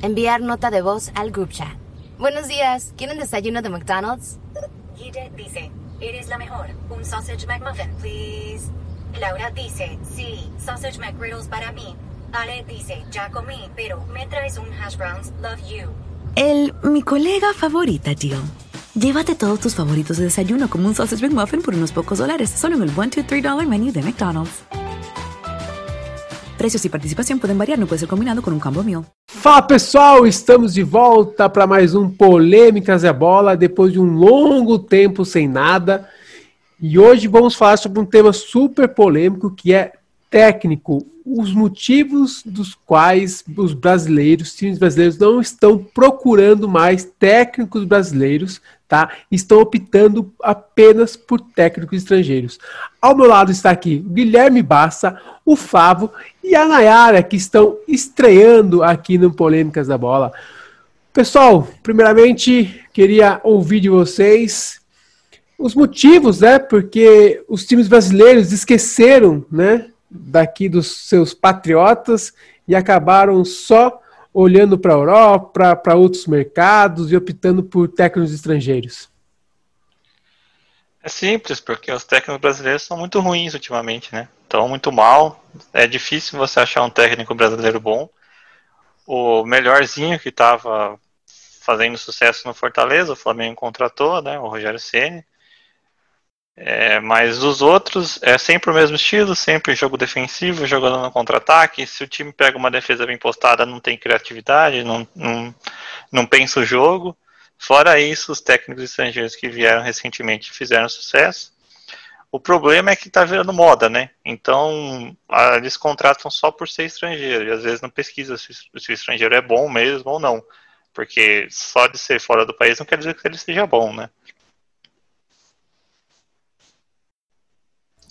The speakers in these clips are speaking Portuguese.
Enviar nota de voz al group chat. Buenos días, ¿quieren desayuno de McDonald's? Guille dice, eres la mejor. Un sausage McMuffin, please. Laura dice, sí, sausage McGriddles para mí. Ale dice, ya comí, pero me traes un hash browns, love you. El mi colega favorita, Jill. Llévate todos tus favoritos de desayuno como un sausage McMuffin por unos pocos dólares, solo en el 1, 2, 3 dollar menu de McDonald's. Precios e participação podem variar, não pode ser combinado com um combo meal. Fala pessoal, estamos de volta para mais um Polêmicas é Bola, depois de um longo tempo sem nada. E hoje vamos falar sobre um tema super polêmico que é técnico, os motivos dos quais os brasileiros, times brasileiros não estão procurando mais técnicos brasileiros, tá? Estão optando apenas por técnicos estrangeiros. Ao meu lado está aqui o Guilherme Bassa, o Favo e a Nayara, que estão estreando aqui no Polêmicas da Bola. Pessoal, primeiramente queria ouvir de vocês os motivos, né? Porque os times brasileiros esqueceram, né? Daqui dos seus patriotas e acabaram só olhando para a Europa, para outros mercados e optando por técnicos estrangeiros? É simples, porque os técnicos brasileiros são muito ruins ultimamente, né? Estão muito mal. É difícil você achar um técnico brasileiro bom. O melhorzinho que estava fazendo sucesso no Fortaleza, o Flamengo contratou, né? O Rogério Ceni. É, mas os outros é sempre o mesmo estilo, sempre jogo defensivo, jogando no contra-ataque. Se o time pega uma defesa bem postada, não tem criatividade, não, não, não pensa o jogo. Fora isso, os técnicos estrangeiros que vieram recentemente fizeram sucesso. O problema é que está virando moda, né? Então, eles contratam só por ser estrangeiro, e às vezes não pesquisa se, se o estrangeiro é bom mesmo ou não. Porque só de ser fora do país não quer dizer que ele seja bom, né?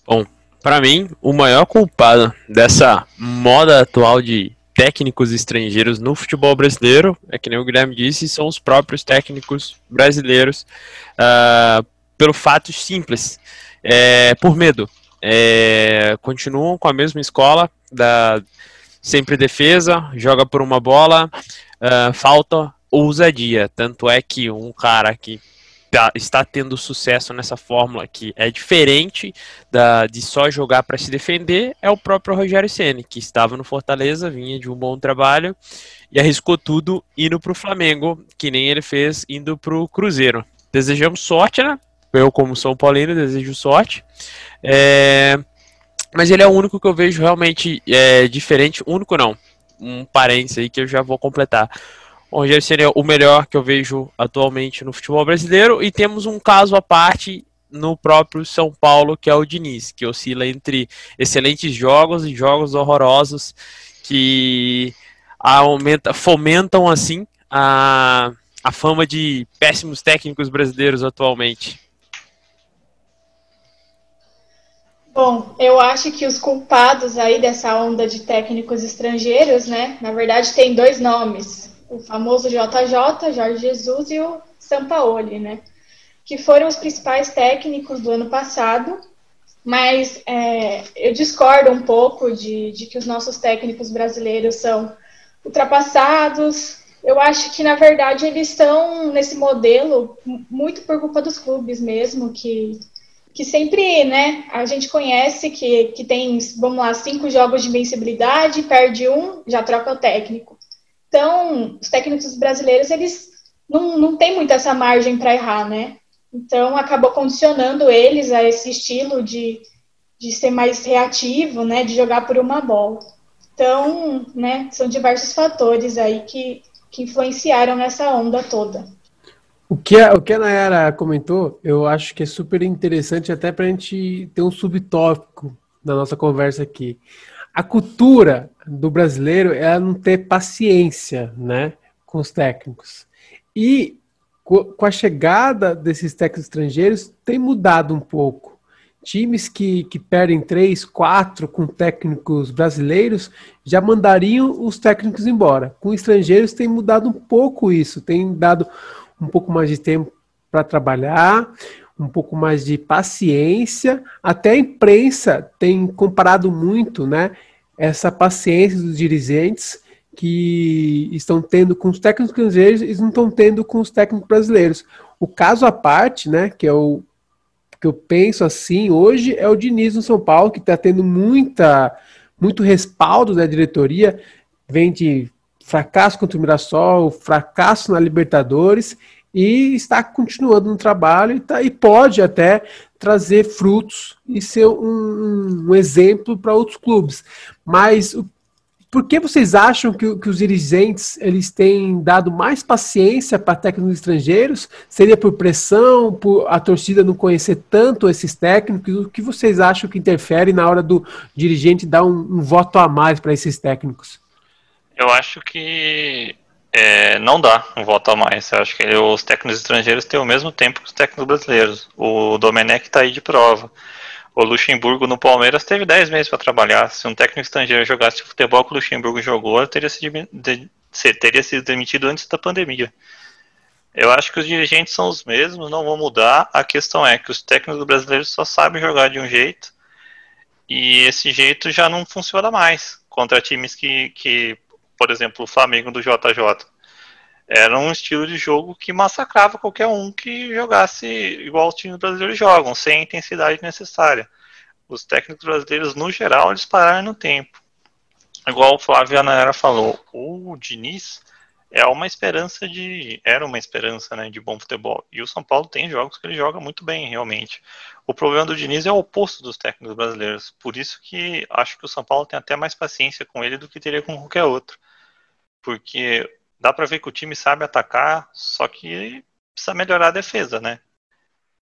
Bom, para mim, o maior culpado dessa moda atual de técnicos estrangeiros no futebol brasileiro, é que nem o Guilherme disse, são os próprios técnicos brasileiros, uh, pelo fato simples, é, por medo. É, continuam com a mesma escola, da sempre defesa, joga por uma bola, uh, falta ousadia. Tanto é que um cara que tá, está tendo sucesso nessa fórmula que é diferente da, de só jogar para se defender é o próprio Rogério Ceni que estava no Fortaleza, vinha de um bom trabalho e arriscou tudo indo para o Flamengo, que nem ele fez indo para o Cruzeiro. Desejamos sorte, né? Eu, como São Paulino, desejo sorte. É... Mas ele é o único que eu vejo realmente é, diferente. Único não. Um parênteses aí que eu já vou completar. O Rogério Ceni é o melhor que eu vejo atualmente no futebol brasileiro. E temos um caso à parte no próprio São Paulo, que é o Diniz, que oscila entre excelentes jogos e jogos horrorosos que aumenta, fomentam assim a, a fama de péssimos técnicos brasileiros atualmente. Bom, eu acho que os culpados aí dessa onda de técnicos estrangeiros, né, na verdade tem dois nomes o famoso JJ, Jorge Jesus e o Sampaoli, né? Que foram os principais técnicos do ano passado, mas é, eu discordo um pouco de, de que os nossos técnicos brasileiros são ultrapassados. Eu acho que, na verdade, eles estão nesse modelo muito por culpa dos clubes mesmo, que, que sempre, né, a gente conhece que, que tem, vamos lá, cinco jogos de invencibilidade, perde um, já troca o técnico. Então, os técnicos brasileiros, eles não, não têm muito essa margem para errar, né? Então, acabou condicionando eles a esse estilo de, de ser mais reativo, né? De jogar por uma bola. Então, né, são diversos fatores aí que, que influenciaram nessa onda toda. O que, a, o que a Nayara comentou, eu acho que é super interessante até para a gente ter um subtópico da nossa conversa aqui a cultura do brasileiro é não ter paciência, né, com os técnicos. E com a chegada desses técnicos estrangeiros tem mudado um pouco. Times que, que perdem três, quatro com técnicos brasileiros já mandariam os técnicos embora. Com estrangeiros tem mudado um pouco isso, tem dado um pouco mais de tempo para trabalhar, um pouco mais de paciência. Até a imprensa tem comparado muito, né? Essa paciência dos dirigentes que estão tendo com os técnicos estrangeiros e não estão tendo com os técnicos brasileiros. O caso à parte, né, que é o que eu penso assim hoje, é o Diniz no São Paulo, que está tendo muita, muito respaldo da diretoria, vem de fracasso contra o Mirassol, fracasso na Libertadores, e está continuando no trabalho e, tá, e pode até trazer frutos e ser um, um exemplo para outros clubes. Mas o por que vocês acham que, que, os dirigentes eles têm dado mais paciência para técnicos estrangeiros? Seria por pressão, por a torcida não conhecer tanto esses técnicos? O que vocês acham que interfere na hora do dirigente dar um, um voto a mais para esses técnicos? Eu acho que é, não dá um voto a mais. Eu acho que os técnicos estrangeiros têm o mesmo tempo que os técnicos brasileiros. O Domenech está aí de prova. O Luxemburgo no Palmeiras teve 10 meses para trabalhar. Se um técnico estrangeiro jogasse o futebol que o Luxemburgo jogou, teria sido, teria sido demitido antes da pandemia. Eu acho que os dirigentes são os mesmos, não vão mudar. A questão é que os técnicos brasileiros só sabem jogar de um jeito e esse jeito já não funciona mais contra times que, que por exemplo, o Flamengo do JJ. Era um estilo de jogo que massacrava qualquer um que jogasse igual os times brasileiros jogam, sem a intensidade necessária. Os técnicos brasileiros, no geral, eles pararam no tempo. Igual o Flávio Anaera falou, o Diniz é uma esperança de. Era uma esperança né, de bom futebol. E o São Paulo tem jogos que ele joga muito bem, realmente. O problema do Diniz é o oposto dos técnicos brasileiros. Por isso que acho que o São Paulo tem até mais paciência com ele do que teria com qualquer outro. Porque dá para ver que o time sabe atacar, só que precisa melhorar a defesa, né?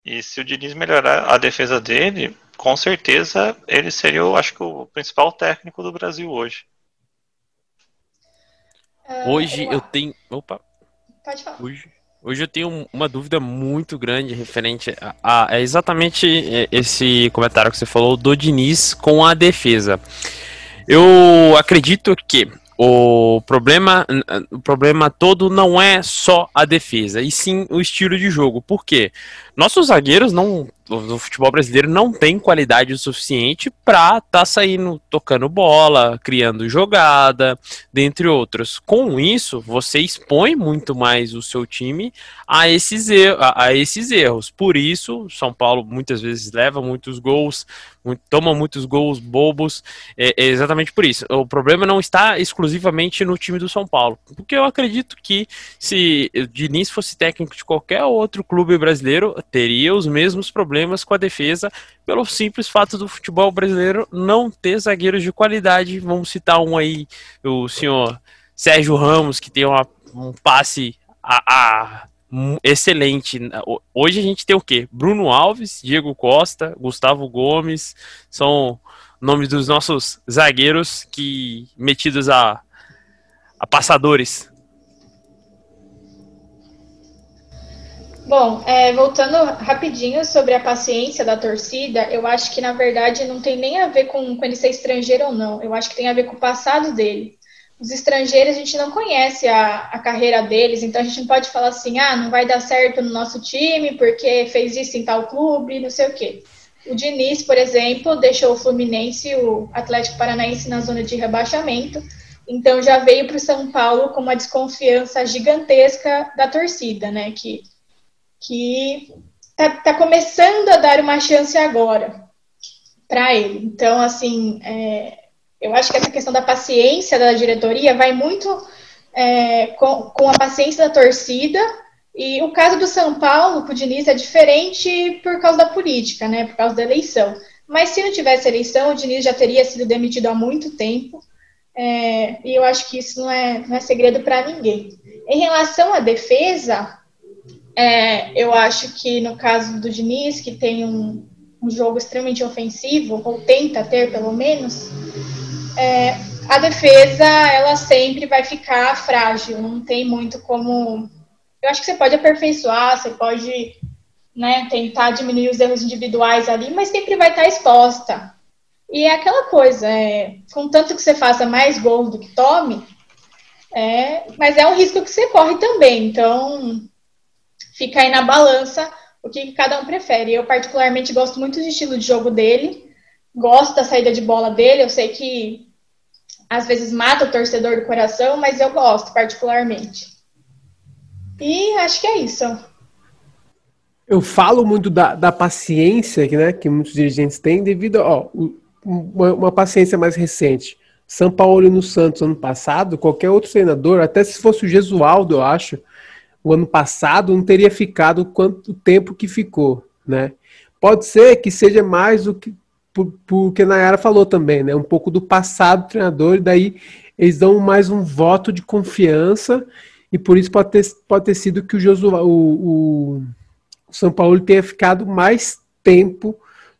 E se o Diniz melhorar a defesa dele, com certeza ele seria, eu acho que, o principal técnico do Brasil hoje. Uh, hoje eu tenho. Opa! Pode falar. Hoje, hoje eu tenho uma dúvida muito grande referente a, a, exatamente esse comentário que você falou do Diniz com a defesa. Eu acredito que o problema, o problema todo não é só a defesa, e sim o estilo de jogo. Por quê? Nossos zagueiros não o futebol brasileiro não tem qualidade o suficiente para estar tá saindo tocando bola, criando jogada, dentre outros. Com isso, você expõe muito mais o seu time a esses, er a, a esses erros. Por isso, São Paulo muitas vezes leva muitos gols, muito, toma muitos gols bobos. É, é exatamente por isso. O problema não está exclusivamente no time do São Paulo, porque eu acredito que se o Diniz fosse técnico de qualquer outro clube brasileiro, teria os mesmos problemas com a defesa pelo simples fato do futebol brasileiro não ter zagueiros de qualidade. Vamos citar um aí, o senhor Sérgio Ramos, que tem uma, um passe a, a, excelente. Hoje a gente tem o quê? Bruno Alves, Diego Costa, Gustavo Gomes, são nomes dos nossos zagueiros que metidos a, a passadores Bom, é, voltando rapidinho sobre a paciência da torcida, eu acho que na verdade não tem nem a ver com, com ele ser estrangeiro ou não, eu acho que tem a ver com o passado dele. Os estrangeiros a gente não conhece a, a carreira deles, então a gente não pode falar assim, ah, não vai dar certo no nosso time porque fez isso em tal clube, não sei o quê. O Diniz, por exemplo, deixou o Fluminense e o Atlético Paranaense na zona de rebaixamento, então já veio para o São Paulo com uma desconfiança gigantesca da torcida, né? Que que está tá começando a dar uma chance agora para ele. Então, assim, é, eu acho que essa questão da paciência da diretoria vai muito é, com, com a paciência da torcida. E o caso do São Paulo, com o Diniz, é diferente por causa da política, né? Por causa da eleição. Mas se não tivesse eleição, o Diniz já teria sido demitido há muito tempo. É, e eu acho que isso não é, não é segredo para ninguém. Em relação à defesa, é, eu acho que no caso do Diniz, que tem um, um jogo extremamente ofensivo, ou tenta ter pelo menos, é, a defesa ela sempre vai ficar frágil, não tem muito como. Eu acho que você pode aperfeiçoar, você pode né, tentar diminuir os erros individuais ali, mas sempre vai estar exposta. E é aquela coisa, é, contanto que você faça mais gols do que tome, é, mas é um risco que você corre também. Então, fica aí na balança o que cada um prefere. Eu, particularmente, gosto muito do estilo de jogo dele, gosto da saída de bola dele. Eu sei que às vezes mata o torcedor do coração, mas eu gosto particularmente. E acho que é isso. Eu falo muito da, da paciência que, né, que muitos dirigentes têm devido a uma, uma paciência mais recente. São Paulo no Santos ano passado, qualquer outro treinador, até se fosse o Gesualdo, eu acho, o ano passado não teria ficado quanto tempo que ficou, né? Pode ser que seja mais do que porque Nayara falou também, né? Um pouco do passado do treinador, e daí eles dão mais um voto de confiança, e por isso pode ter, pode ter sido que o, Josué, o, o, o São Paulo tenha ficado mais tempo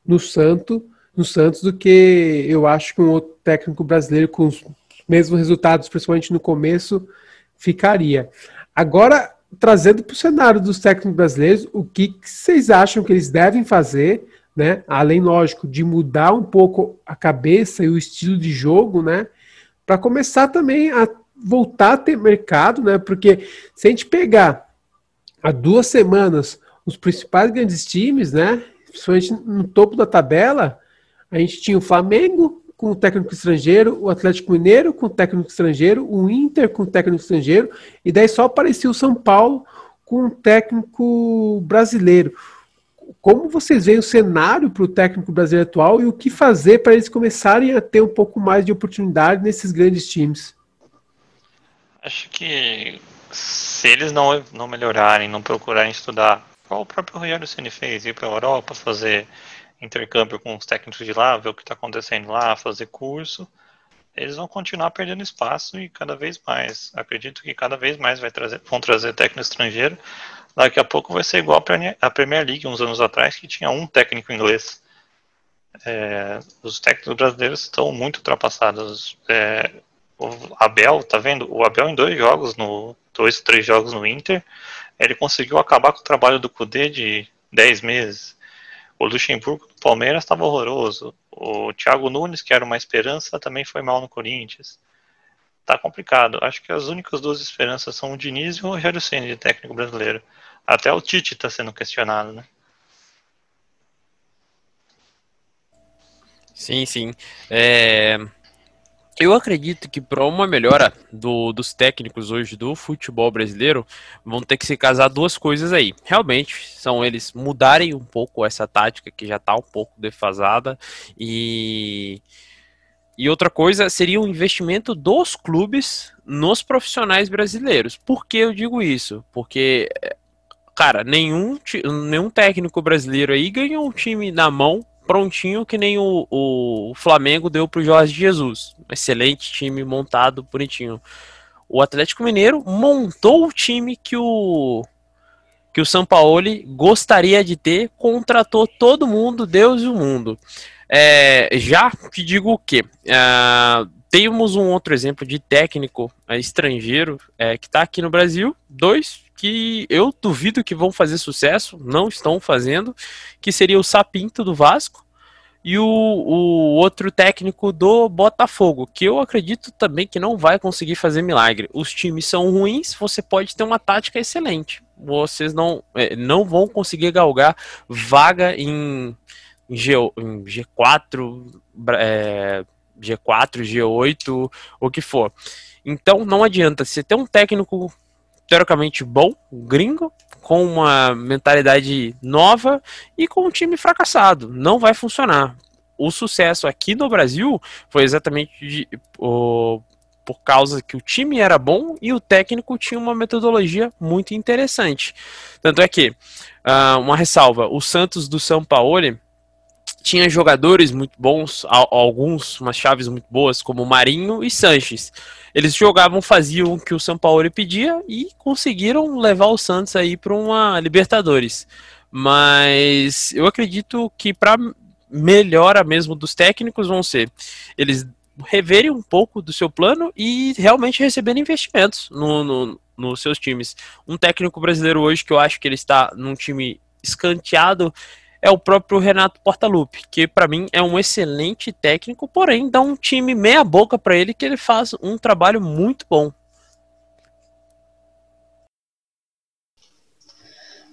no Santo, no Santos do que eu acho que um outro técnico brasileiro com os mesmos resultados, principalmente no começo, ficaria. Agora, trazendo para o cenário dos técnicos brasileiros, o que vocês acham que eles devem fazer, né? Além, lógico, de mudar um pouco a cabeça e o estilo de jogo, né? Para começar também a voltar a ter mercado, né? Porque se a gente pegar há duas semanas os principais grandes times, né? Principalmente no topo da tabela, a gente tinha o Flamengo com o técnico estrangeiro, o Atlético Mineiro com o técnico estrangeiro, o Inter com o técnico estrangeiro, e daí só aparecia o São Paulo com um técnico brasileiro. Como vocês veem o cenário para o técnico brasileiro atual e o que fazer para eles começarem a ter um pouco mais de oportunidade nesses grandes times? Acho que se eles não, não melhorarem, não procurarem estudar, qual o próprio Rogério Ceni fez, ir para a Europa fazer intercâmbio com os técnicos de lá, ver o que está acontecendo lá, fazer curso, eles vão continuar perdendo espaço e cada vez mais. Acredito que cada vez mais vai trazer, vão trazer técnico estrangeiro. Daqui a pouco vai ser igual a Premier League uns anos atrás, que tinha um técnico inglês. É, os técnicos brasileiros estão muito ultrapassados. É, o Abel, tá vendo? O Abel em dois jogos, no dois, três jogos no Inter, ele conseguiu acabar com o trabalho do Cudê de 10 meses. O Luxemburgo do Palmeiras estava horroroso. O Thiago Nunes, que era uma esperança, também foi mal no Corinthians. Tá complicado. Acho que as únicas duas esperanças são o Diniz e o Rogério Ceni de técnico brasileiro. Até o Tite está sendo questionado, né? Sim, sim. É... Eu acredito que para uma melhora do, dos técnicos hoje do futebol brasileiro, vão ter que se casar duas coisas aí. Realmente, são eles mudarem um pouco essa tática que já está um pouco defasada e e outra coisa seria o investimento dos clubes nos profissionais brasileiros. Por que eu digo isso? Porque cara, nenhum nenhum técnico brasileiro aí ganhou um time na mão prontinho que nem o, o Flamengo deu para o Jorge Jesus. Excelente time montado, bonitinho. O Atlético Mineiro montou o time que o que o Sampaoli gostaria de ter, contratou todo mundo, Deus e o mundo. É, já te digo o que é, temos um outro exemplo de técnico é, estrangeiro é, que está aqui no Brasil, dois que eu duvido que vão fazer sucesso, não estão fazendo, que seria o Sapinto do Vasco e o, o outro técnico do Botafogo, que eu acredito também que não vai conseguir fazer milagre. Os times são ruins, você pode ter uma tática excelente. Vocês não, é, não vão conseguir galgar vaga em, G, em G4, é, G4, G8, o que for. Então não adianta você ter um técnico teoricamente bom, gringo, com uma mentalidade nova e com um time fracassado. Não vai funcionar. O sucesso aqui no Brasil foi exatamente de, por causa que o time era bom e o técnico tinha uma metodologia muito interessante. Tanto é que, uh, uma ressalva, o Santos do São Paulo tinha jogadores muito bons, alguns, umas chaves muito boas, como Marinho e Sanches. Eles jogavam, faziam o que o São Paulo pedia e conseguiram levar o Santos aí para uma Libertadores. Mas eu acredito que para melhora mesmo dos técnicos vão ser eles reverem um pouco do seu plano e realmente receberem investimentos no, no, nos seus times. Um técnico brasileiro hoje que eu acho que ele está num time escanteado é o próprio Renato Portaluppi, que para mim é um excelente técnico, porém dá um time meia boca para ele que ele faz um trabalho muito bom.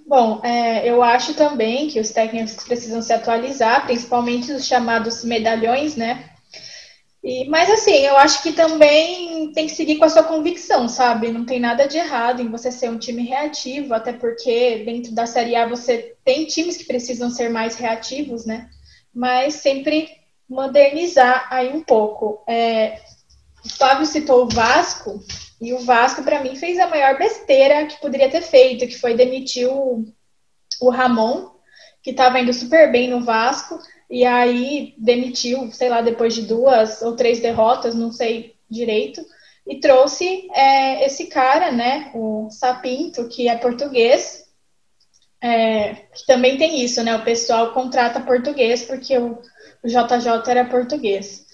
Bom, é, eu acho também que os técnicos precisam se atualizar, principalmente os chamados medalhões, né? E, mas assim, eu acho que também tem que seguir com a sua convicção, sabe? Não tem nada de errado em você ser um time reativo, até porque dentro da Série A você tem times que precisam ser mais reativos, né? Mas sempre modernizar aí um pouco. É, o Flávio citou o Vasco, e o Vasco, para mim, fez a maior besteira que poderia ter feito, que foi demitir o, o Ramon, que estava indo super bem no Vasco, e aí demitiu, sei lá, depois de duas ou três derrotas, não sei direito, e trouxe é, esse cara, né, o Sapinto, que é português, é, que também tem isso, né, o pessoal contrata português porque o, o JJ era português.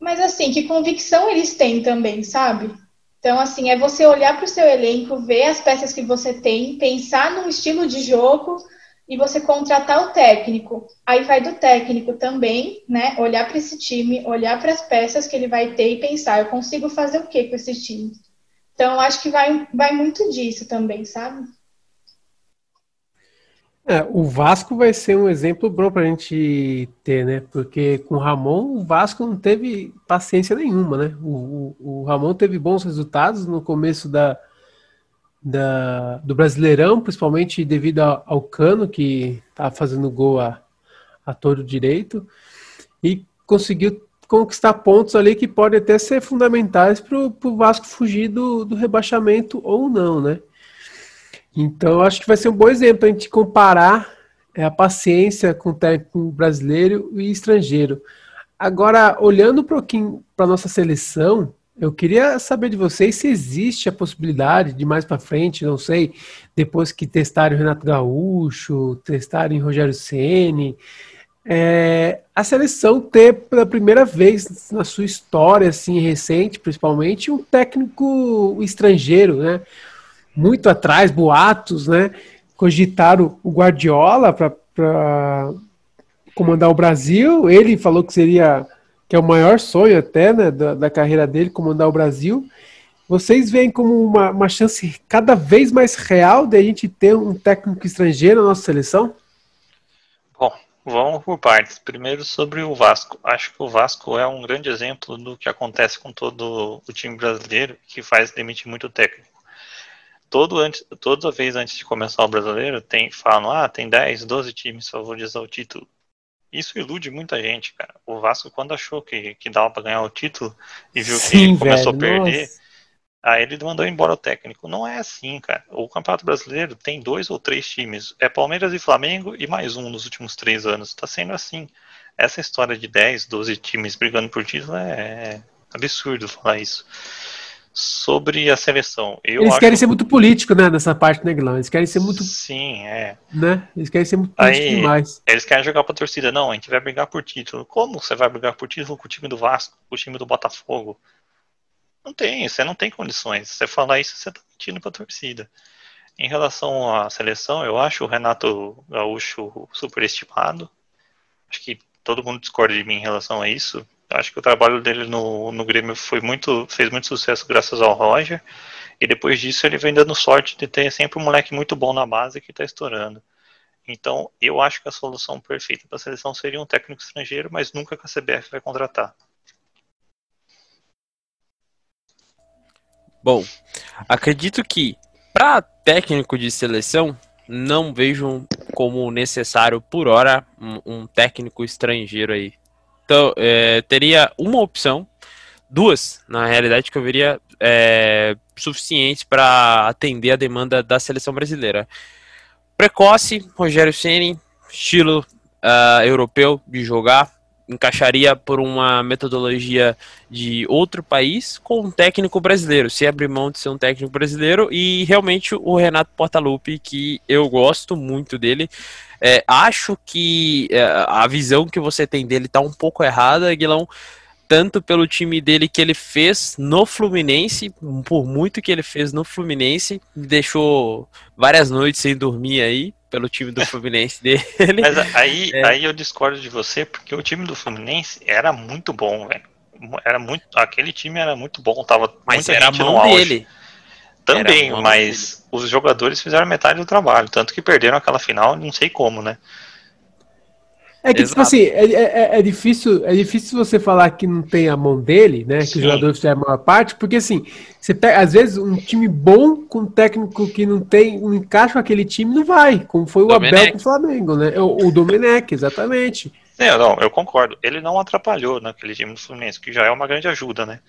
Mas assim, que convicção eles têm também, sabe? Então, assim, é você olhar para o seu elenco, ver as peças que você tem, pensar num estilo de jogo e você contratar o técnico. Aí vai do técnico também, né? Olhar para esse time, olhar para as peças que ele vai ter e pensar, eu consigo fazer o que com esse time? Então, acho que vai, vai muito disso também, sabe? É, o Vasco vai ser um exemplo bom para a gente ter, né? Porque com o Ramon, o Vasco não teve paciência nenhuma, né? O, o, o Ramon teve bons resultados no começo da, da, do Brasileirão, principalmente devido ao, Cano, que tá fazendo gol a, a todo direito, e conseguiu conquistar pontos ali que podem até ser fundamentais para o Vasco fugir do, do rebaixamento ou não, né? Então, acho que vai ser um bom exemplo a gente comparar é, a paciência com o técnico brasileiro e estrangeiro. Agora, olhando um pouquinho para a nossa seleção, eu queria saber de vocês se existe a possibilidade de mais para frente, não sei, depois que testarem o Renato Gaúcho, testarem o Rogério Ceni, é, a seleção ter pela primeira vez na sua história, assim, recente, principalmente, um técnico estrangeiro, né? Muito atrás, boatos, né? Cogitaram o Guardiola para comandar o Brasil. Ele falou que seria que é o maior sonho até né, da, da carreira dele, comandar o Brasil. Vocês veem como uma, uma chance cada vez mais real de a gente ter um técnico estrangeiro na nossa seleção? Bom, vamos por partes. Primeiro sobre o Vasco. Acho que o Vasco é um grande exemplo do que acontece com todo o time brasileiro, que faz demitir muito técnico. Todo antes, toda vez antes de começar o brasileiro, tem, falam, ah, tem 10, 12 times favoritos ao título. Isso ilude muita gente, cara. O Vasco, quando achou que, que dava para ganhar o título e viu Sim, que começou velho, a perder, nossa. aí ele mandou embora o técnico. Não é assim, cara. O Campeonato Brasileiro tem dois ou três times. É Palmeiras e Flamengo e mais um nos últimos três anos. Tá sendo assim. Essa história de 10, 12 times brigando por título é absurdo falar isso sobre a seleção. Eu Eles querem ser muito político, né, nessa parte, né, Guilherme? Eles querem ser muito. Sim, é. Né? Eles querem ser muito Aí, demais. Eles querem jogar pra torcida. Não, a gente vai brigar por título. Como você vai brigar por título com o time do Vasco, com o time do Botafogo? Não tem, você não tem condições. Você falar isso, você tá mentindo pra torcida. Em relação à seleção, eu acho o Renato Gaúcho superestimado. Acho que todo mundo discorda de mim em relação a isso. Acho que o trabalho dele no, no Grêmio foi muito, fez muito sucesso graças ao Roger. E depois disso ele vem dando sorte de ter sempre um moleque muito bom na base que está estourando. Então, eu acho que a solução perfeita para a seleção seria um técnico estrangeiro, mas nunca que a CBF vai contratar. Bom, acredito que para técnico de seleção não vejo como necessário por hora um, um técnico estrangeiro aí. Então, é, teria uma opção, duas, na realidade, que eu veria é, suficientes para atender a demanda da seleção brasileira. Precoce, Rogério Ceni, estilo uh, europeu de jogar, encaixaria por uma metodologia de outro país com um técnico brasileiro, se abrir mão de ser um técnico brasileiro e realmente o Renato Portaluppi, que eu gosto muito dele, é, acho que é, a visão que você tem dele tá um pouco errada, Aguilão. Tanto pelo time dele que ele fez no Fluminense, por muito que ele fez no Fluminense, deixou várias noites sem dormir aí, pelo time do Fluminense dele. Mas aí, é. aí eu discordo de você, porque o time do Fluminense era muito bom, velho. Era muito, aquele time era muito bom, tava Mas era a mão dele. Também, mas os jogadores fizeram metade do trabalho, tanto que perderam aquela final, não sei como, né? É que, tipo Exato. assim, é, é, é difícil, é difícil você falar que não tem a mão dele, né? Que Sim. o jogador fizer a maior parte, porque assim, você pega, às vezes, um time bom com um técnico que não tem, não encaixa com aquele time, não vai. Como foi o Domenech. Abel com o Flamengo, né? O, o Domenech, exatamente. Não, não, eu concordo. Ele não atrapalhou naquele time do Fluminense, que já é uma grande ajuda, né?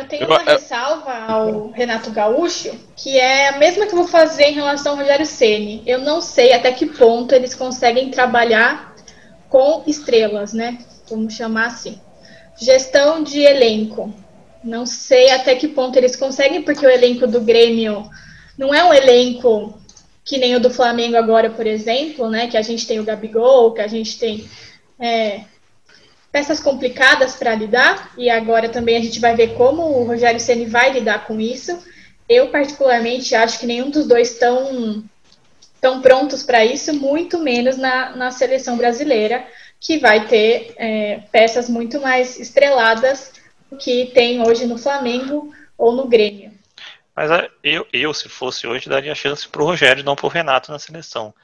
Eu tenho uma ressalva ao Renato Gaúcho, que é a mesma que eu vou fazer em relação ao Rogério Ceni. Eu não sei até que ponto eles conseguem trabalhar com estrelas, né? Vamos chamar assim. Gestão de elenco. Não sei até que ponto eles conseguem, porque o elenco do Grêmio não é um elenco que nem o do Flamengo agora, por exemplo, né? Que a gente tem o Gabigol, que a gente tem é, peças complicadas para lidar e agora também a gente vai ver como o Rogério Ceni vai lidar com isso. Eu particularmente acho que nenhum dos dois estão tão prontos para isso, muito menos na, na seleção brasileira, que vai ter é, peças muito mais estreladas do que tem hoje no Flamengo ou no Grêmio. Mas é, eu, eu, se fosse hoje, daria chance pro Rogério, não pro Renato na seleção.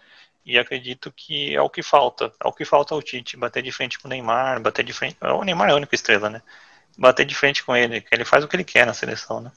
E acredito que é o que falta. É o que falta ao Tite, bater de frente com o Neymar, bater de frente. O Neymar é a única estrela, né? Bater de frente com ele, que ele faz o que ele quer na seleção, né?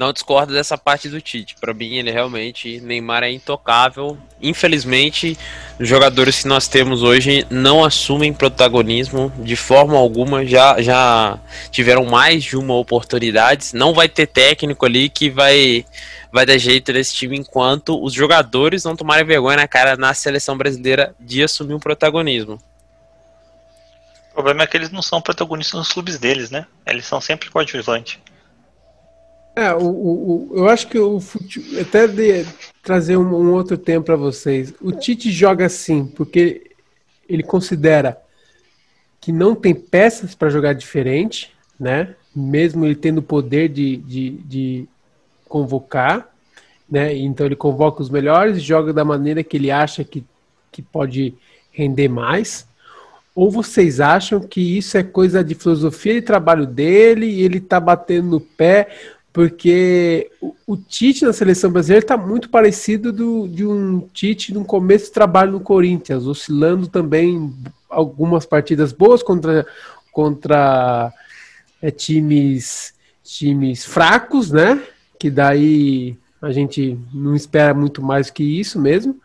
Não discordo dessa parte do Tite. Pra mim, ele realmente, Neymar é intocável. Infelizmente, os jogadores que nós temos hoje não assumem protagonismo de forma alguma. Já, já tiveram mais de uma oportunidade. Não vai ter técnico ali que vai, vai dar jeito nesse time enquanto os jogadores não tomarem vergonha na cara na seleção brasileira de assumir um protagonismo. O problema é que eles não são protagonistas nos clubes deles, né? Eles são sempre coadjuvantes. É, o, o, o- eu acho que o fute... até de trazer um, um outro tempo para vocês. O Tite joga assim porque ele considera que não tem peças para jogar diferente, né? Mesmo ele tendo o poder de, de, de convocar, né? Então ele convoca os melhores e joga da maneira que ele acha que, que pode render mais. Ou vocês acham que isso é coisa de filosofia de trabalho dele e ele tá batendo no pé? Porque o, o Tite na seleção brasileira está muito parecido do, de um Tite no começo de trabalho no Corinthians, oscilando também algumas partidas boas contra, contra é, times, times fracos, né? Que daí a gente não espera muito mais que isso mesmo.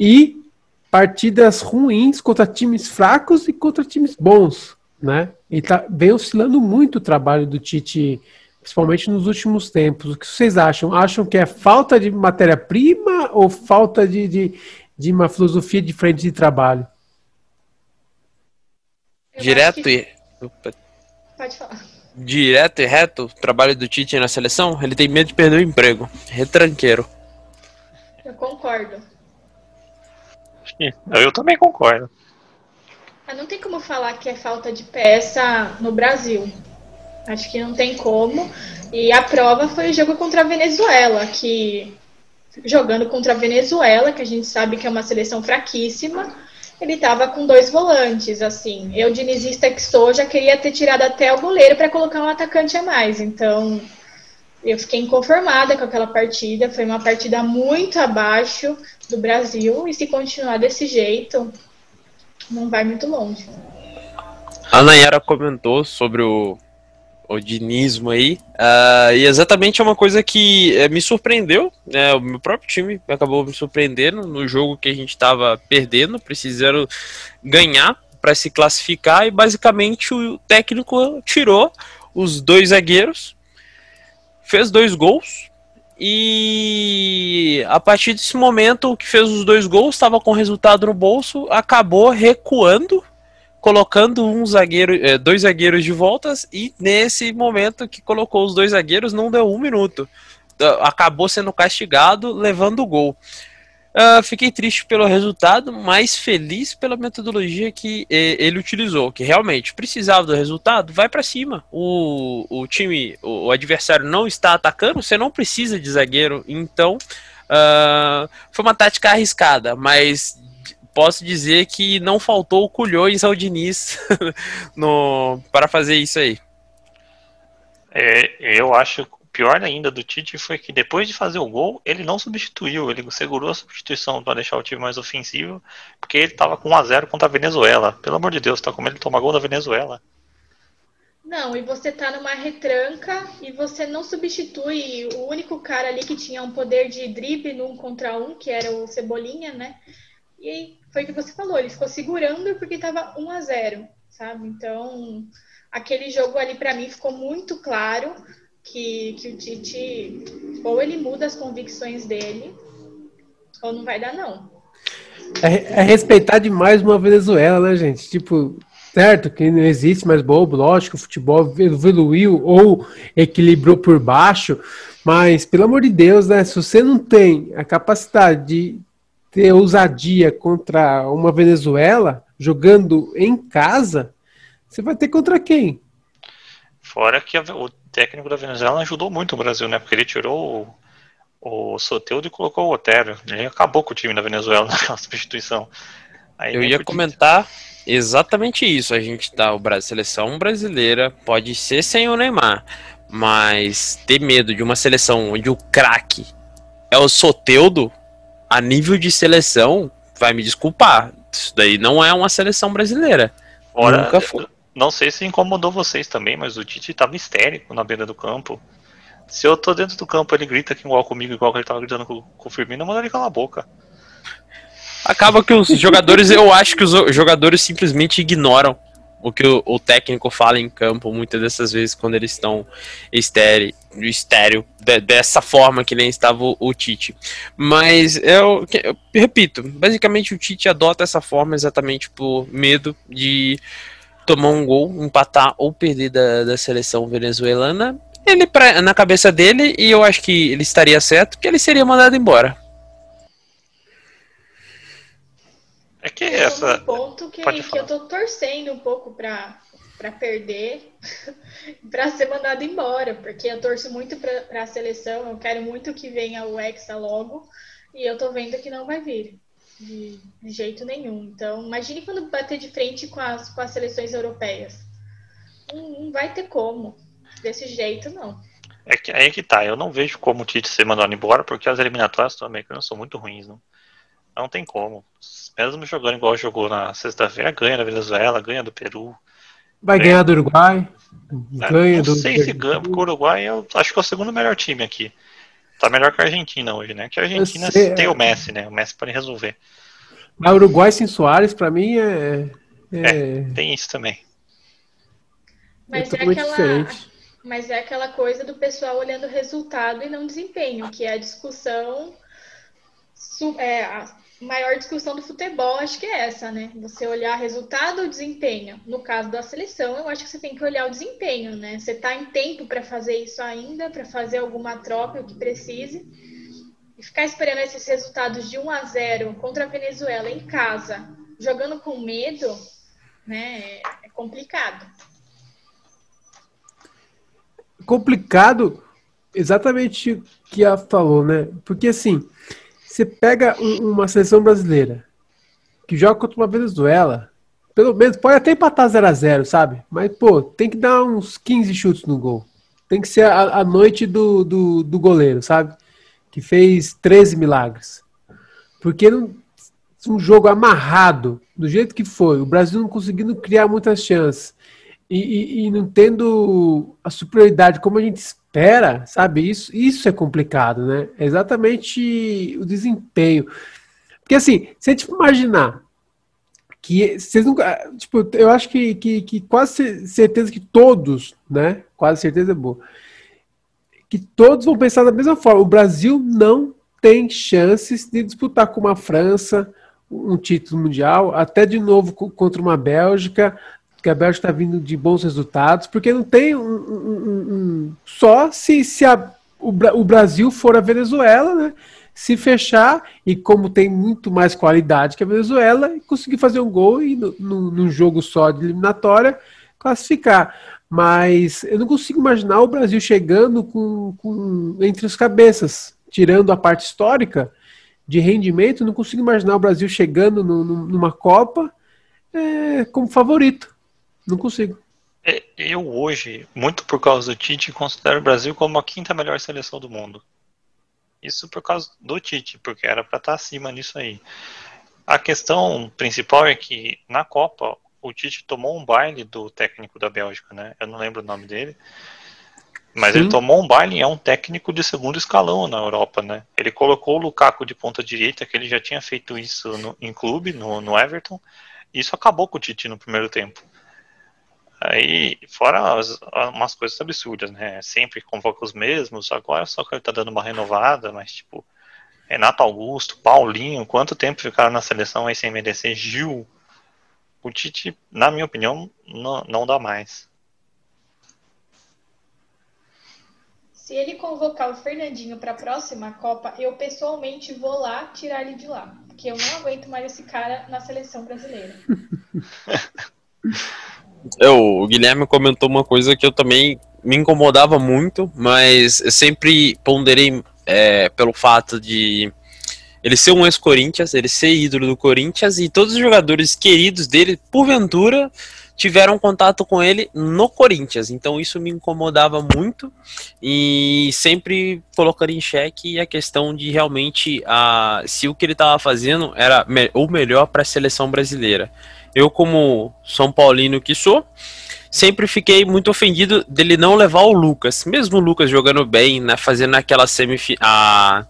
E partidas ruins contra times fracos e contra times bons, né? E tá bem oscilando muito o trabalho do Tite, principalmente nos últimos tempos. O que vocês acham? Acham que é falta de matéria-prima ou falta de, de, de uma filosofia diferente de trabalho? Eu Direto que- e. Opa. Pode falar. Direto e reto, o trabalho do Tite na seleção, ele tem medo de perder o emprego. Retranqueiro. Eu concordo. Eu também concordo. Mas não tem como falar que é falta de peça no Brasil. Acho que não tem como. E a prova foi o jogo contra a Venezuela, que jogando contra a Venezuela, que a gente sabe que é uma seleção fraquíssima, ele estava com dois volantes, assim. Eu, dinizista que sou, já queria ter tirado até o goleiro para colocar um atacante a mais. Então, eu fiquei inconformada com aquela partida. Foi uma partida muito abaixo do Brasil. E se continuar desse jeito, não vai muito longe. A Nayara comentou sobre o, o dinismo aí, ah, e exatamente é uma coisa que eh, me surpreendeu, né, o meu próprio time acabou me surpreendendo no jogo que a gente estava perdendo, precisando ganhar para se classificar, e basicamente o técnico tirou os dois zagueiros, fez dois gols, e a partir desse momento, o que fez os dois gols estava com resultado no bolso, acabou recuando colocando um zagueiro, eh, dois zagueiros de voltas e nesse momento que colocou os dois zagueiros não deu um minuto. Acabou sendo castigado, levando o gol. Ah, fiquei triste pelo resultado, mas feliz pela metodologia que eh, ele utilizou, que realmente precisava do resultado, vai para cima. O, o time, o, adversário não está atacando, você não precisa de zagueiro, então ah, foi uma tática arriscada, mas posso dizer que não faltou culhões ao Diniz no, para fazer isso aí. É, eu acho pior ainda do Tite foi que depois de fazer o gol, ele não substituiu, ele segurou a substituição para deixar o time mais ofensivo, porque ele estava com 1 a 0 contra a Venezuela. Pelo amor de Deus, tá com medo de tomar gol da Venezuela. Não, e você tá numa retranca e você não substitui o único cara ali que tinha um poder de drible no um contra um, que era o Cebolinha, né? E aí, foi o que você falou, ele ficou segurando porque tava 1 a 0 sabe? Então, aquele jogo ali para mim ficou muito claro que, que o Tite ou ele muda as convicções dele ou não vai dar não. É, é respeitar demais uma Venezuela, né, gente? Tipo, certo que não existe mais bobo, lógico, o futebol evoluiu ou equilibrou por baixo, mas pelo amor de Deus, né, se você não tem a capacidade de ter ousadia contra uma Venezuela jogando em casa, você vai ter contra quem? Fora que o técnico da Venezuela ajudou muito o Brasil, né? Porque ele tirou o, o Soteudo e colocou o Otero. Ele acabou com o time da Venezuela naquela substituição. Aí Eu ia comentar exatamente isso. A gente tá, o Brasil, seleção brasileira pode ser sem o Neymar, mas ter medo de uma seleção onde o craque é o Soteudo, a nível de seleção, vai me desculpar. Isso daí não é uma seleção brasileira. Ora, Nunca foi. Não sei se incomodou vocês também, mas o Tite tava histérico na beira do campo. Se eu tô dentro do campo ele grita aqui igual comigo, igual que ele tava gritando com, com o Firmino, eu mando ele calar a boca. Acaba que os jogadores, eu acho que os jogadores simplesmente ignoram o que o, o técnico fala em campo, muitas dessas vezes, quando eles estão estéreo, estéreo de, dessa forma que nem estava o, o Tite. Mas eu, eu, repito, basicamente o Tite adota essa forma exatamente por medo de tomar um gol, empatar ou perder da, da seleção venezuelana, ele pra, na cabeça dele, e eu acho que ele estaria certo, que ele seria mandado embora. É que essa. Um ponto que, que eu tô torcendo um pouco pra, pra perder, pra ser mandado embora, porque eu torço muito pra, pra seleção, eu quero muito que venha o Hexa logo, e eu tô vendo que não vai vir de, de, jeito nenhum. Então, imagine quando bater de frente com as, com as seleções europeias. Não, não vai ter como. Desse jeito, não. É que, é que tá, eu não vejo como o Tite ser mandado embora, porque as eliminatórias também são muito ruins, não. Não tem como. Mesmo jogando igual jogou na sexta-feira, ganha da Venezuela, ganha do Peru. Vai ganhar do Uruguai. Ganha não do. Não sei se ganha, porque o Uruguai eu acho que é o segundo melhor time aqui. Tá melhor que a Argentina hoje, né? Que a Argentina sei, tem é... o Messi, né? O Messi pode resolver. Mas o Uruguai sem Soares, pra mim, é. É, é tem isso também. Mas é, é aquela. Diferente. Mas é aquela coisa do pessoal olhando o resultado e não desempenho, que é a discussão. É, maior discussão do futebol, acho que é essa, né? Você olhar resultado ou desempenho. No caso da seleção, eu acho que você tem que olhar o desempenho, né? Você está em tempo para fazer isso ainda, para fazer alguma troca, o que precise. E ficar esperando esses resultados de 1 a 0 contra a Venezuela em casa, jogando com medo, né? É complicado. Complicado, exatamente o que a falou, né? Porque assim, você pega um, uma seleção brasileira que joga contra uma Venezuela, pelo menos pode até empatar 0 a 0 sabe? Mas, pô, tem que dar uns 15 chutes no gol. Tem que ser a, a noite do, do, do, goleiro, sabe? Que fez 13 milagres. Porque não, um jogo amarrado, do jeito que foi, o Brasil não conseguindo criar muitas chances e, e, e não tendo a superioridade como a gente espera, sabe? Isso, isso é complicado, né? É exatamente o desempenho. Porque assim, se a gente imaginar que vocês nunca. Tipo, eu acho que, que, que quase certeza que todos, né? Quase certeza é boa. Que todos vão pensar da mesma forma. O Brasil não tem chances de disputar com uma França um título mundial, até de novo contra uma Bélgica, que a Bélgica está vindo de bons resultados, porque não tem um, um, um só se, se a, o, o, Brasil for a Venezuela, né? Se fechar e como tem muito mais qualidade que a Venezuela, conseguir fazer um gol e num jogo só de eliminatória classificar. Mas eu não consigo imaginar o Brasil chegando com, com entre os cabeças, tirando a parte histórica de rendimento, não consigo imaginar o Brasil chegando no, numa Copa é, como favorito. Não consigo. É, eu hoje, muito por causa do Tite, considero o Brasil como a quinta melhor seleção do mundo. Isso por causa do Tite, porque era para estar tá acima nisso aí. A questão principal é que na Copa o Tite tomou um baile do técnico da Bélgica, né? Eu não lembro o nome dele. Mas Sim. ele tomou um baile, é um técnico de segundo escalão na Europa, né? Ele colocou o Lukaku de ponta direita, que ele já tinha feito isso no, em clube, no, no Everton, e isso acabou com o Tite no primeiro tempo. Aí, fora as, umas coisas absurdas, né? Sempre convoca os mesmos, agora só que ele tá dando uma renovada, mas tipo, Renato Augusto, Paulinho, quanto tempo ficaram na seleção aí sem merecer? Gil. O Tite, na minha opinião, não, não dá mais. Se ele convocar o Fernandinho para a próxima Copa, eu pessoalmente vou lá tirar ele de lá. Porque eu não aguento mais esse cara na seleção brasileira. eu, o Guilherme comentou uma coisa que eu também me incomodava muito, mas eu sempre ponderei é, pelo fato de ele ser um ex-Corinthians, ele ser ídolo do Corinthians e todos os jogadores queridos dele, porventura, tiveram contato com ele no Corinthians. Então isso me incomodava muito e sempre colocando em xeque a questão de realmente a, se o que ele estava fazendo era me, o melhor para a seleção brasileira. Eu, como São Paulino que sou, sempre fiquei muito ofendido dele não levar o Lucas. Mesmo o Lucas jogando bem, né, fazendo aquela semifinal.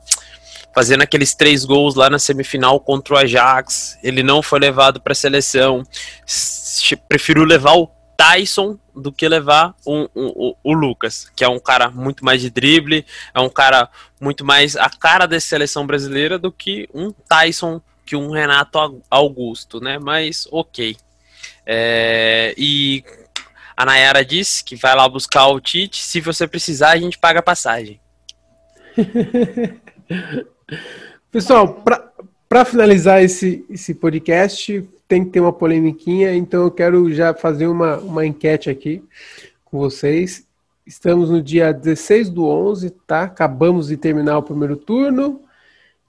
Fazendo aqueles três gols lá na semifinal contra o Ajax, ele não foi levado para a seleção. Prefiro levar o Tyson do que levar o, o, o, Lucas, que é um cara muito mais de drible, é um cara muito mais a cara da seleção brasileira do que um Tyson, que um Renato Augusto, né? Mas ok. É, e a Nayara disse que vai lá buscar o Tite. Se você precisar, a gente paga a passagem. Pessoal, para finalizar esse, esse podcast, tem que ter uma polemiquinha, então eu quero já fazer uma, uma enquete aqui com vocês. Estamos no dia 16 do 11, tá? Acabamos de terminar o primeiro turno.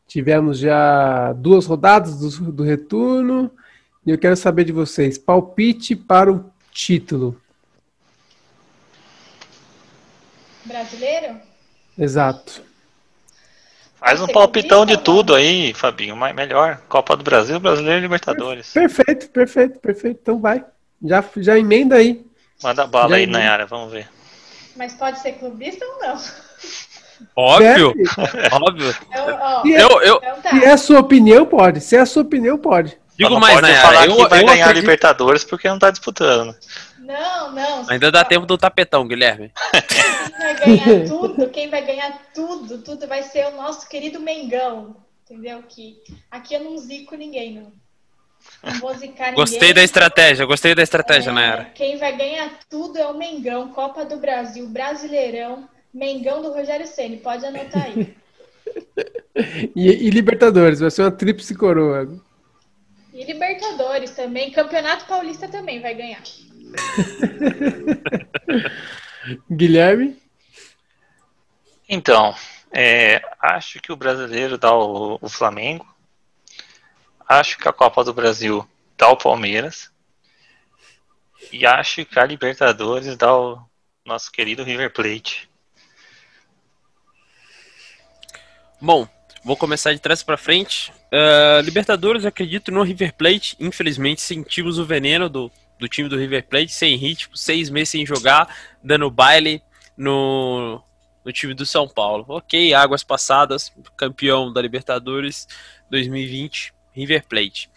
Tivemos já duas rodadas do, do retorno. E eu quero saber de vocês, palpite para o título. Brasileiro? Exato. Faz um palpitão de tudo aí, Fabinho. Melhor. Copa do Brasil, Brasileiro e Libertadores. Perfeito, perfeito, perfeito. Então vai. Já, já emenda aí. Manda bala já aí, emenda. Nayara, vamos ver. Mas pode ser clubista ou não? Óbvio, óbvio. Eu, é, eu, eu, então tá. Se é a sua opinião, pode. Se é a sua opinião, pode. Digo mais, pode Nayara, falar eu, que vai ganhar acredito... Libertadores porque não tá disputando. Não, não. Ainda dá tempo do tapetão, Guilherme. Quem vai ganhar tudo, quem vai ganhar tudo, tudo vai ser o nosso querido Mengão. Entendeu? Que aqui eu não zico ninguém, não. Não vou zicar ninguém. Gostei da estratégia, gostei da estratégia, é, Nayara. Quem vai ganhar tudo é o Mengão, Copa do Brasil, Brasileirão, Mengão do Rogério Ceni. Pode anotar aí. e, e Libertadores, vai ser uma tríplice coroa. E Libertadores também, Campeonato Paulista também vai ganhar. Guilherme? Então, é, acho que o brasileiro dá o, o, Flamengo. Acho que a Copa do Brasil dá o Palmeiras. E acho que a Libertadores dá o nosso querido River Plate. Bom, vou começar de trás para frente. Uh, Libertadores, acredito no River Plate. Infelizmente, sentimos o veneno do do time do River Plate, sem ritmo, seis meses sem jogar, dando baile no, no time do São Paulo. Ok, águas passadas, campeão da Libertadores 2020, River Plate.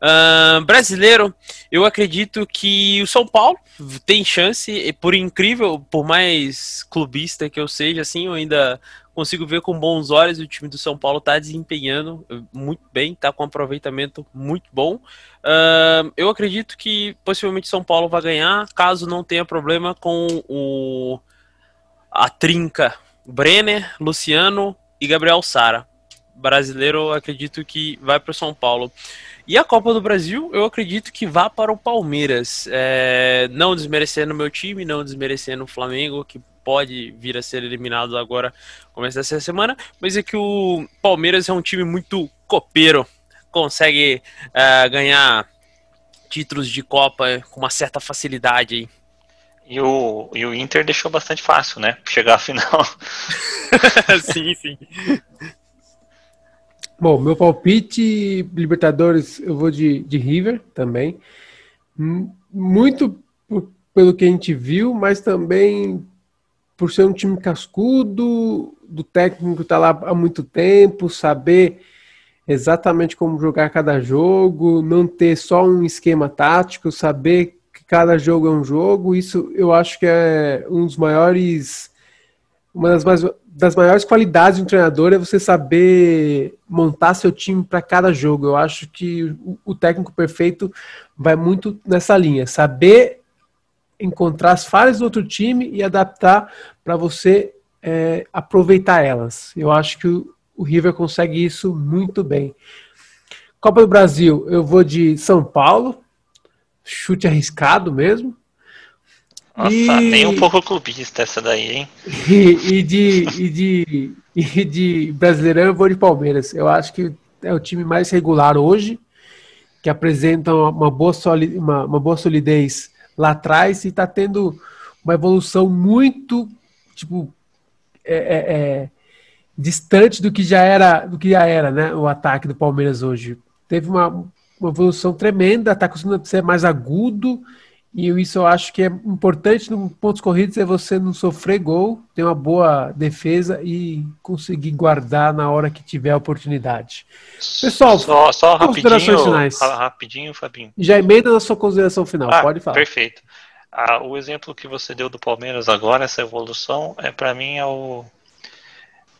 Uh, brasileiro, eu acredito que o São Paulo tem chance, e por incrível, por mais clubista que eu seja, assim, eu ainda consigo ver com bons olhos o time do São Paulo está desempenhando muito bem, está com um aproveitamento muito bom. Uh, eu acredito que possivelmente São Paulo vai ganhar, caso não tenha problema com o a trinca Brenner, Luciano e Gabriel Sara. Brasileiro, acredito que vai para o São Paulo. E a Copa do Brasil, eu acredito que vá para o Palmeiras. É, não desmerecendo o meu time, não desmerecendo o Flamengo, que pode vir a ser eliminado agora, começo dessa semana, mas é que o Palmeiras é um time muito copeiro, consegue uh, ganhar títulos de Copa com uma certa facilidade. E o, e o Inter deixou bastante fácil, né? Chegar à final. sim, sim. Bom, meu palpite, Libertadores, eu vou de, de River também. Muito pelo que a gente viu, mas também por ser um time cascudo, do técnico estar tá lá há muito tempo, saber exatamente como jogar cada jogo, não ter só um esquema tático, saber que cada jogo é um jogo. Isso eu acho que é um dos maiores, uma das, mais, das maiores qualidades de um treinador é você saber montar seu time para cada jogo. Eu acho que o, o técnico perfeito vai muito nessa linha, saber encontrar as falhas do outro time e adaptar para você é, aproveitar elas. Eu acho que o, o River consegue isso muito bem. Copa do Brasil, eu vou de São Paulo, chute arriscado mesmo. Nossa, e... nem um pouco clubista essa daí, hein? E, e, de, e, de, e de Brasileirão eu vou de Palmeiras. Eu acho que é o time mais regular hoje, que apresenta uma boa, solidez, uma, uma boa solidez lá atrás e está tendo uma evolução muito tipo é, é, é, distante do que já era do que já era né o ataque do Palmeiras hoje teve uma, uma evolução tremenda está conseguindo ser mais agudo e isso eu acho que é importante no pontos corridos é você não sofrer gol ter uma boa defesa e conseguir guardar na hora que tiver a oportunidade pessoal só, só rapidinho finais. rapidinho Fabinho já emenda na sua consideração final ah, pode falar perfeito ah, o exemplo que você deu do Palmeiras agora, essa evolução, é para mim é o,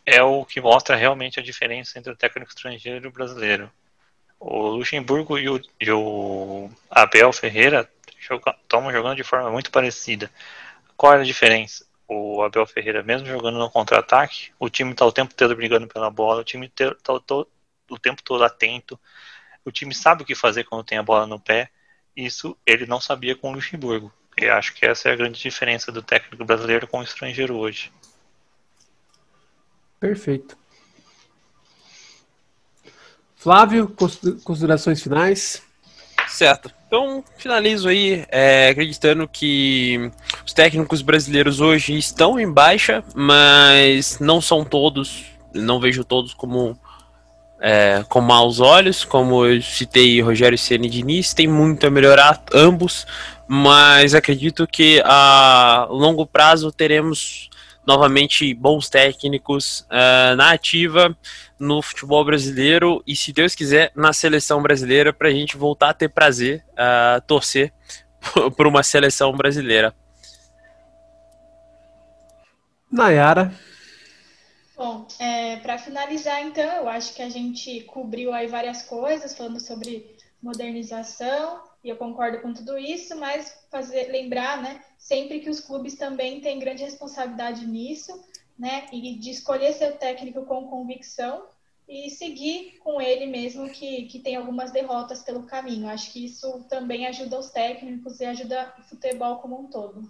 é o que mostra realmente a diferença entre o técnico estrangeiro e o brasileiro. O Luxemburgo e o, e o Abel Ferreira estão jogando de forma muito parecida. Qual é a diferença? O Abel Ferreira, mesmo jogando no contra-ataque, o time está o tempo todo brigando pela bola, o time está o, o tempo todo atento, o time sabe o que fazer quando tem a bola no pé. Isso ele não sabia com o Luxemburgo. E acho que essa é a grande diferença do técnico brasileiro com o estrangeiro hoje. Perfeito. Flávio, considerações finais? Certo. Então, finalizo aí é, acreditando que os técnicos brasileiros hoje estão em baixa, mas não são todos, não vejo todos como é, com maus olhos, como eu citei Rogério Ceni e Diniz, tem muito a melhorar ambos, mas acredito que a longo prazo teremos novamente bons técnicos uh, na ativa no futebol brasileiro e, se Deus quiser, na seleção brasileira para a gente voltar a ter prazer uh, torcer por uma seleção brasileira. Nayara. Bom, é, para finalizar, então, eu acho que a gente cobriu aí várias coisas, falando sobre modernização, e eu concordo com tudo isso, mas fazer lembrar, né, sempre que os clubes também têm grande responsabilidade nisso, né, e de escolher seu técnico com convicção e seguir com ele mesmo que, que tem algumas derrotas pelo caminho. Acho que isso também ajuda os técnicos e ajuda o futebol como um todo.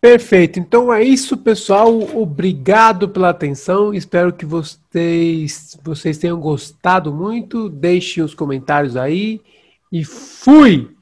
Perfeito. Então é isso, pessoal. Obrigado pela atenção. Espero que vocês, vocês tenham gostado muito. Deixem os comentários aí. E fui!